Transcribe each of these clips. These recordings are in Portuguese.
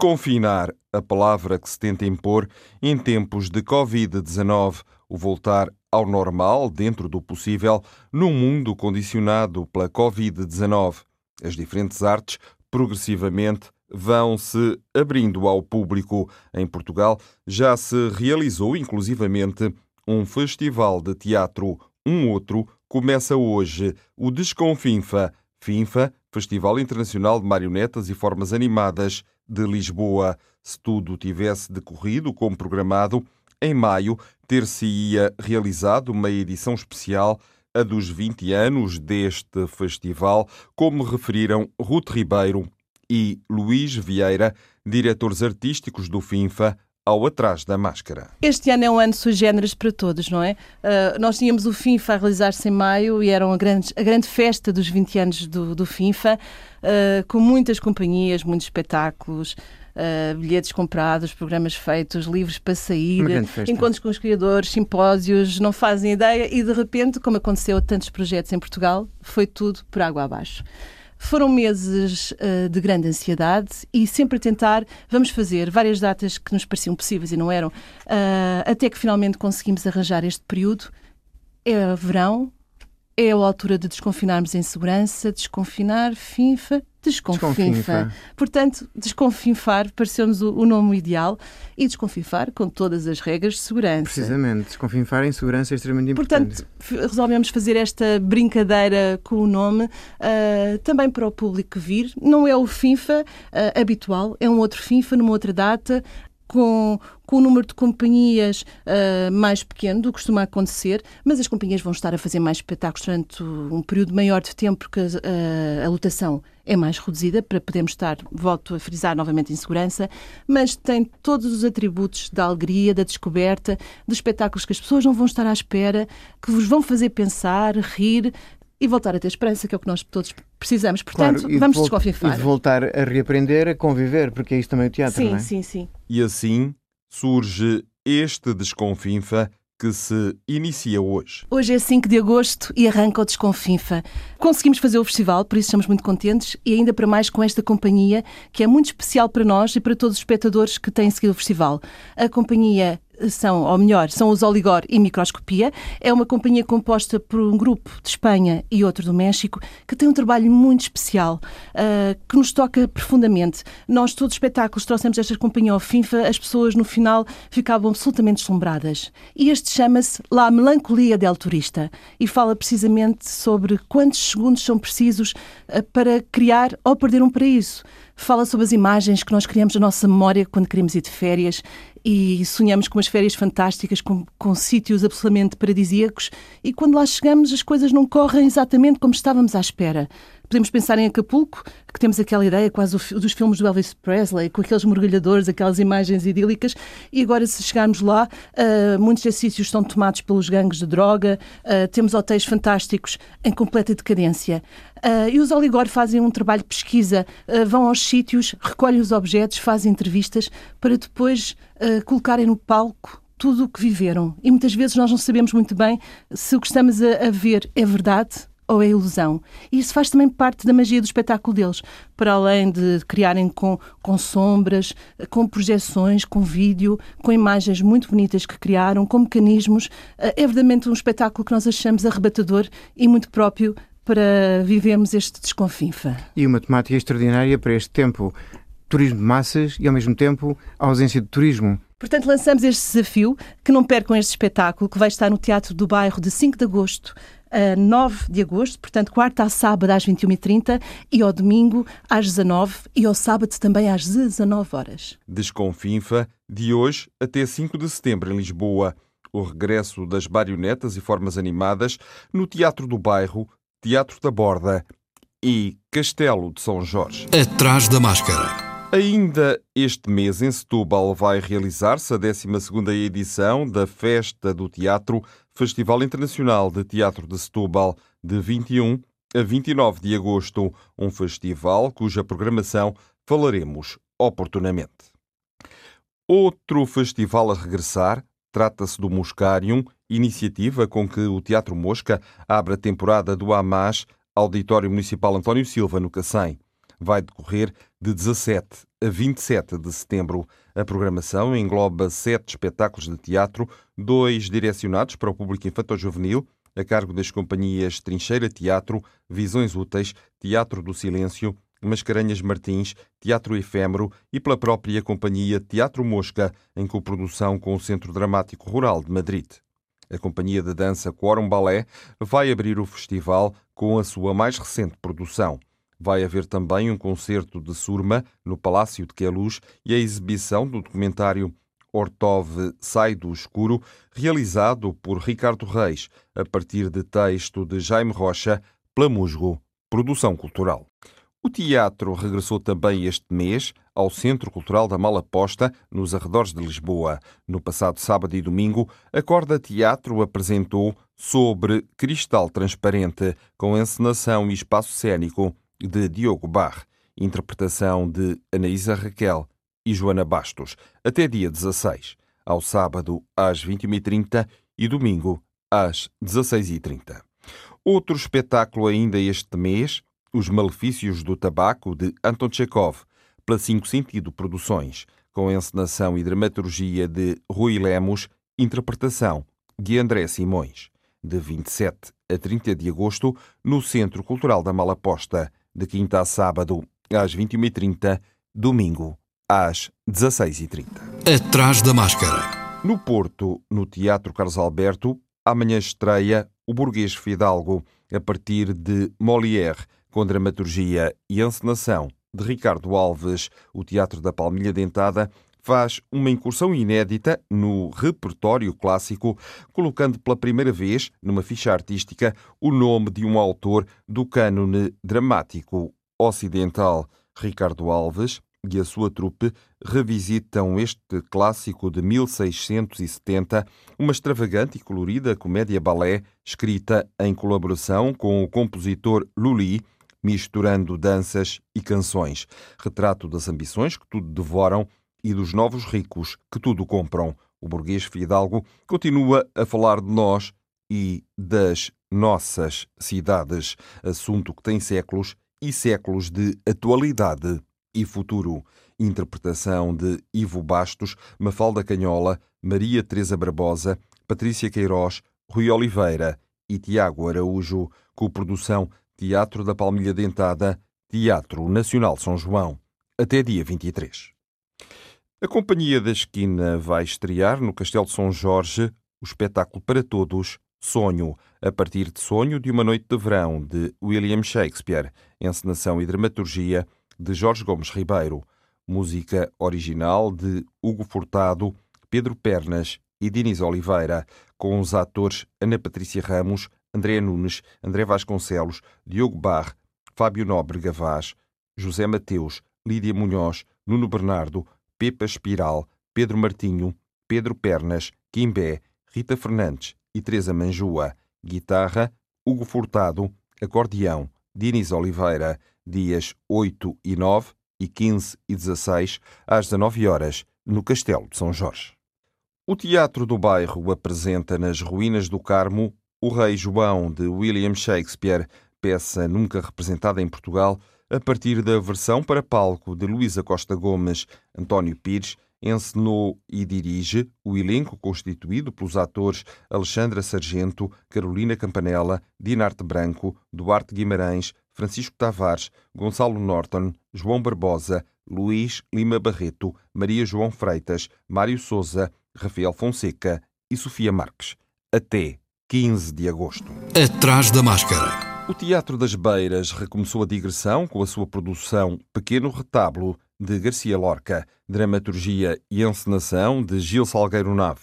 Desconfinar, a palavra que se tenta impor em tempos de Covid-19, o voltar ao normal, dentro do possível, num mundo condicionado pela Covid-19. As diferentes artes, progressivamente, vão se abrindo ao público. Em Portugal já se realizou, inclusivamente, um festival de teatro. Um outro começa hoje, o Desconfinfa. FINFA, Festival Internacional de Marionetas e Formas Animadas, de Lisboa. Se tudo tivesse decorrido como programado, em maio ter-se-ia realizado uma edição especial a dos 20 anos deste festival, como referiram Ruth Ribeiro e Luís Vieira, diretores artísticos do FINFA, ao Atrás da Máscara. Este ano é um ano sui generis para todos, não é? Uh, nós tínhamos o FINFA a realizar-se em maio e era a grande, a grande festa dos 20 anos do, do FINFA, uh, com muitas companhias, muitos espetáculos. Uh, bilhetes comprados, programas feitos, livros para sair, encontros com os criadores, simpósios, não fazem ideia e de repente, como aconteceu a tantos projetos em Portugal, foi tudo por água abaixo. Foram meses uh, de grande ansiedade e sempre a tentar, vamos fazer várias datas que nos pareciam possíveis e não eram, uh, até que finalmente conseguimos arranjar este período. É verão, é a altura de desconfinarmos em segurança, desconfinar, finfa, desconfinfa. desconfinfa. Portanto, desconfinfar pareceu-nos o, o, nome ideal e desconfinfar com todas as regras de segurança. Precisamente, desconfinfar em segurança é extremamente importante. Portanto, resolvemos fazer esta brincadeira com o nome uh, também para o público vir. Não é o FINFA uh, habitual, é um outro FINFA numa outra data, com, com o número de companhias uh, mais pequeno do que costuma acontecer, mas as companhias vão estar a fazer mais espetáculos durante um período maior de tempo, porque a, a lotação é mais reduzida, para podermos estar, volto a frisar novamente, em segurança, mas tem todos os atributos da alegria, da descoberta, dos espetáculos que as pessoas não vão estar à espera, que vos vão fazer pensar, rir, e voltar a ter esperança, que é o que nós todos precisamos. Portanto, claro, vamos de desconfiar. E de voltar a reaprender, a conviver, porque é isso também o teatro, sim, não é? Sim, sim, sim. E assim surge este Desconfinfa que se inicia hoje. Hoje é 5 de agosto e arranca o Desconfinfa. Conseguimos fazer o festival, por isso estamos muito contentes e ainda para mais com esta companhia que é muito especial para nós e para todos os espectadores que têm seguido o festival. A companhia são, ou melhor, são os Oligor e Microscopia. É uma companhia composta por um grupo de Espanha e outro do México que tem um trabalho muito especial uh, que nos toca profundamente. Nós, todos os espetáculos, trouxemos esta companhia ao FINFA, as pessoas no final ficavam absolutamente deslumbradas. E este chama-se La Melancolia del Turista e fala precisamente sobre quantos segundos são precisos uh, para criar ou perder um paraíso fala sobre as imagens que nós criamos na nossa memória quando queremos ir de férias e sonhamos com umas férias fantásticas, com, com sítios absolutamente paradisíacos, e quando lá chegamos as coisas não correm exatamente como estávamos à espera. Podemos pensar em Acapulco, que temos aquela ideia quase dos filmes do Elvis Presley, com aqueles mergulhadores, aquelas imagens idílicas, e agora se chegarmos lá, uh, muitos desses sítios estão tomados pelos gangues de droga, uh, temos hotéis fantásticos em completa decadência. Uh, e os Oligor fazem um trabalho de pesquisa, vão aos sítios, recolhem os objetos, fazem entrevistas, para depois colocarem no palco tudo o que viveram. E muitas vezes nós não sabemos muito bem se o que estamos a, a ver é verdade ou é ilusão. E isso faz também parte da magia do espetáculo deles, para além de criarem com, com sombras, com projeções, com vídeo, com imagens muito bonitas que criaram, com mecanismos. Eh, é verdadeiramente um espetáculo que nós achamos arrebatador e muito próprio para vivermos este desconfinfa. E uma temática extraordinária para este tempo. Turismo de massas e, ao mesmo tempo, a ausência de turismo. Portanto, lançamos este desafio, que não percam este espetáculo, que vai estar no Teatro do Bairro de 5 de agosto a 9 de agosto, portanto, quarta a sábado às 21h30 e ao domingo às 19 e ao sábado também às 19 horas. Desconfinfa, de hoje até 5 de setembro em Lisboa. o regresso das marionetas e formas animadas no Teatro do Bairro, Teatro da Borda e Castelo de São Jorge. Atrás da máscara. Ainda este mês, em Setúbal, vai realizar-se a 12ª edição da Festa do Teatro, Festival Internacional de Teatro de Setúbal, de 21 a 29 de agosto, um festival cuja programação falaremos oportunamente. Outro festival a regressar trata-se do Moscarium, iniciativa com que o Teatro Mosca abre a temporada do AMAS, Auditório Municipal António Silva, no Cacém vai decorrer de 17 a 27 de setembro. A programação engloba sete espetáculos de teatro, dois direcionados para o público infantil-juvenil, a cargo das companhias Trincheira Teatro, Visões Úteis, Teatro do Silêncio, Mascarenhas Martins, Teatro Efêmero e pela própria companhia Teatro Mosca, em coprodução com o Centro Dramático Rural de Madrid. A companhia de dança Quorum Ballet vai abrir o festival com a sua mais recente produção. Vai haver também um concerto de surma no Palácio de Queluz e a exibição do documentário Ortov Sai do Escuro, realizado por Ricardo Reis, a partir de texto de Jaime Rocha, Plamusgo, Produção Cultural. O teatro regressou também este mês ao Centro Cultural da Malaposta, nos arredores de Lisboa. No passado sábado e domingo, a Corda Teatro apresentou Sobre Cristal Transparente, com encenação e espaço cênico de Diogo Barre, interpretação de Anaísa Raquel e Joana Bastos, até dia 16, ao sábado às 21h30 e domingo às 16h30. Outro espetáculo ainda este mês, Os Malefícios do Tabaco, de Anton Chekhov, pela Cinco Sentido Produções, com encenação e dramaturgia de Rui Lemos, interpretação de André Simões, de 27 a 30 de agosto, no Centro Cultural da Malaposta, de quinta a sábado, às 21h30, domingo, às 16h30. Atrás da máscara. No Porto, no Teatro Carlos Alberto, amanhã estreia O Burguês Fidalgo, a partir de Molière, com dramaturgia e encenação de Ricardo Alves. O Teatro da Palmilha Dentada faz uma incursão inédita no repertório clássico, colocando pela primeira vez, numa ficha artística, o nome de um autor do cânone dramático ocidental. Ricardo Alves e a sua trupe revisitam este clássico de 1670, uma extravagante e colorida comédia-balé escrita em colaboração com o compositor Lully, misturando danças e canções. Retrato das ambições que tudo devoram e dos novos ricos que tudo compram. O burguês Fidalgo continua a falar de nós e das nossas cidades, assunto que tem séculos e séculos de atualidade e futuro. Interpretação de Ivo Bastos, Mafalda Canhola, Maria Teresa Barbosa, Patrícia Queiroz, Rui Oliveira e Tiago Araújo, co-produção Teatro da Palmilha Dentada, Teatro Nacional São João. Até dia 23. A Companhia da Esquina vai estrear no Castelo de São Jorge o espetáculo para todos Sonho, a partir de Sonho de uma Noite de Verão, de William Shakespeare, encenação e dramaturgia de Jorge Gomes Ribeiro, música original de Hugo Furtado, Pedro Pernas e Diniz Oliveira, com os atores Ana Patrícia Ramos, André Nunes, André Vasconcelos, Diogo Barre, Fábio Nobre Gavaz, José Mateus, Lídia Munhoz, Nuno Bernardo, Pepa Espiral, Pedro Martinho, Pedro Pernas, Quimbé, Rita Fernandes e Teresa Manjua. Guitarra, Hugo Furtado. Acordeão, Diniz Oliveira. Dias 8 e 9 e 15 e 16, às 19 horas, no Castelo de São Jorge. O Teatro do Bairro apresenta nas Ruínas do Carmo O Rei João, de William Shakespeare, peça nunca representada em Portugal, a partir da versão para palco de Luísa Costa Gomes, António Pires encenou e dirige o elenco constituído pelos atores Alexandra Sargento, Carolina Campanella, Dinarte Branco, Duarte Guimarães, Francisco Tavares, Gonçalo Norton, João Barbosa, Luís Lima Barreto, Maria João Freitas, Mário Souza, Rafael Fonseca e Sofia Marques. Até 15 de agosto. Atrás da máscara. O Teatro das Beiras recomeçou a digressão com a sua produção Pequeno Retábulo, de Garcia Lorca, dramaturgia e encenação de Gil Salgueiro Nave.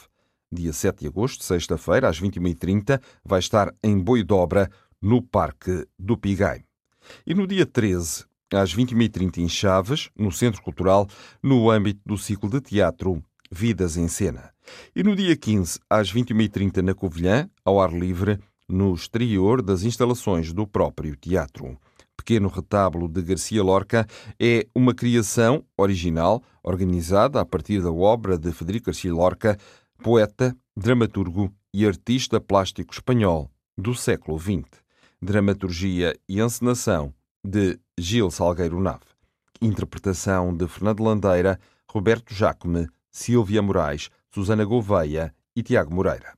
dia 7 de agosto, sexta-feira, às 21h30, vai estar em Boidobra, no Parque do Pigai. E no dia 13, às 21h30, em Chaves, no Centro Cultural, no âmbito do ciclo de teatro Vidas em Cena. E no dia 15, às 21h30, na Covilhã, ao ar livre, no exterior das instalações do próprio teatro. Pequeno Retábulo de Garcia Lorca é uma criação original organizada a partir da obra de Federico Garcia Lorca, poeta, dramaturgo e artista plástico espanhol do século XX. Dramaturgia e encenação de Gil Salgueiro Nave. Interpretação de Fernando Landeira, Roberto Jacome, Silvia Moraes, Susana Gouveia e Tiago Moreira.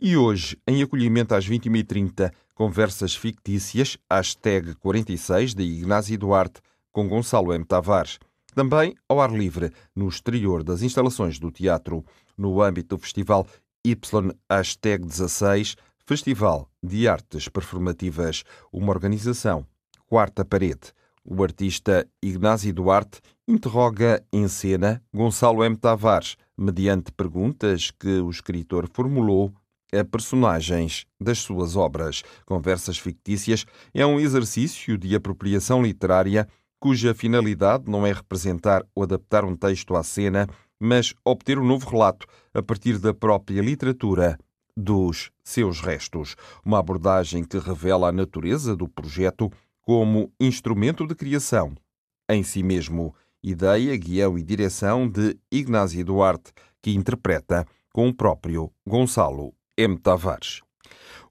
E hoje, em acolhimento às 20h30, conversas fictícias, hashtag 46 de Ignázio Duarte, com Gonçalo M. Tavares. Também ao ar livre, no exterior das instalações do teatro, no âmbito do festival Y, hashtag 16, Festival de Artes Performativas, uma organização. Quarta Parede. O artista Ignázio Duarte interroga em cena Gonçalo M. Tavares, mediante perguntas que o escritor formulou a personagens das suas obras. Conversas Fictícias é um exercício de apropriação literária cuja finalidade não é representar ou adaptar um texto à cena, mas obter um novo relato a partir da própria literatura dos seus restos. Uma abordagem que revela a natureza do projeto como instrumento de criação em si mesmo. Ideia, guião e direção de Ignázio Duarte, que interpreta com o próprio Gonçalo M. Tavares.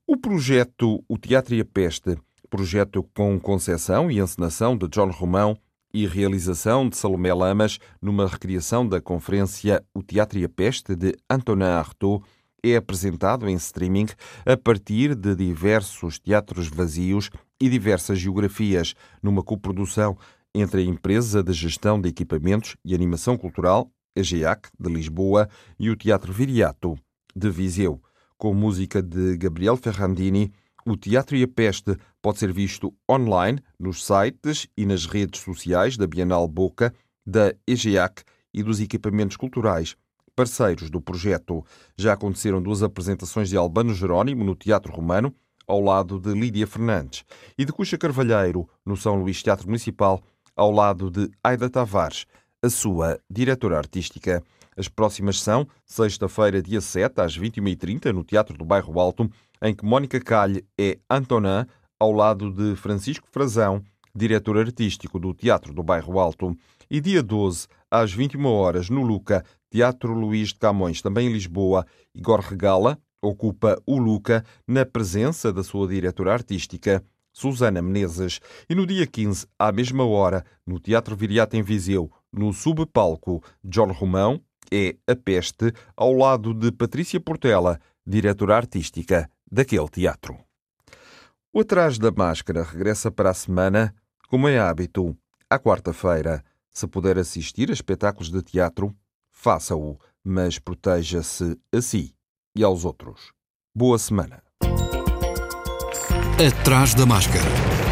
O projeto O Teatro e a Peste, projeto com conceção e encenação de John Romão e realização de Salomé Lamas numa recriação da conferência O Teatro e a Peste de Antonin Artaud, é apresentado em streaming a partir de diversos teatros vazios e diversas geografias, numa coprodução entre a Empresa de Gestão de Equipamentos e Animação Cultural, a GEAC, de Lisboa, e o Teatro Viriato, de Viseu. Com música de Gabriel Ferrandini, o Teatro e a Peste pode ser visto online nos sites e nas redes sociais da Bienal Boca, da EGEAC e dos equipamentos culturais parceiros do projeto. Já aconteceram duas apresentações de Albano Jerónimo no Teatro Romano, ao lado de Lídia Fernandes, e de Cuxa Carvalheiro, no São Luís Teatro Municipal, ao lado de Aida Tavares, a sua diretora artística. As próximas são sexta-feira, dia 7, às 21h30, no Teatro do Bairro Alto, em que Mónica Calhe é Antonin, ao lado de Francisco Frazão, diretor artístico do Teatro do Bairro Alto. E dia 12, às 21 horas, no Luca, Teatro Luís de Camões, também em Lisboa, Igor Regala ocupa o Luca na presença da sua diretora artística, Susana Menezes. E no dia 15, à mesma hora, no Teatro Viriato em Viseu, no subpalco, John Romão é A Peste, ao lado de Patrícia Portela, diretora artística daquele teatro. O Atrás da Máscara regressa para a semana, como é hábito, à quarta-feira. Se puder assistir a espetáculos de teatro, faça-o, mas proteja-se a si e aos outros. Boa semana. Atrás da Máscara.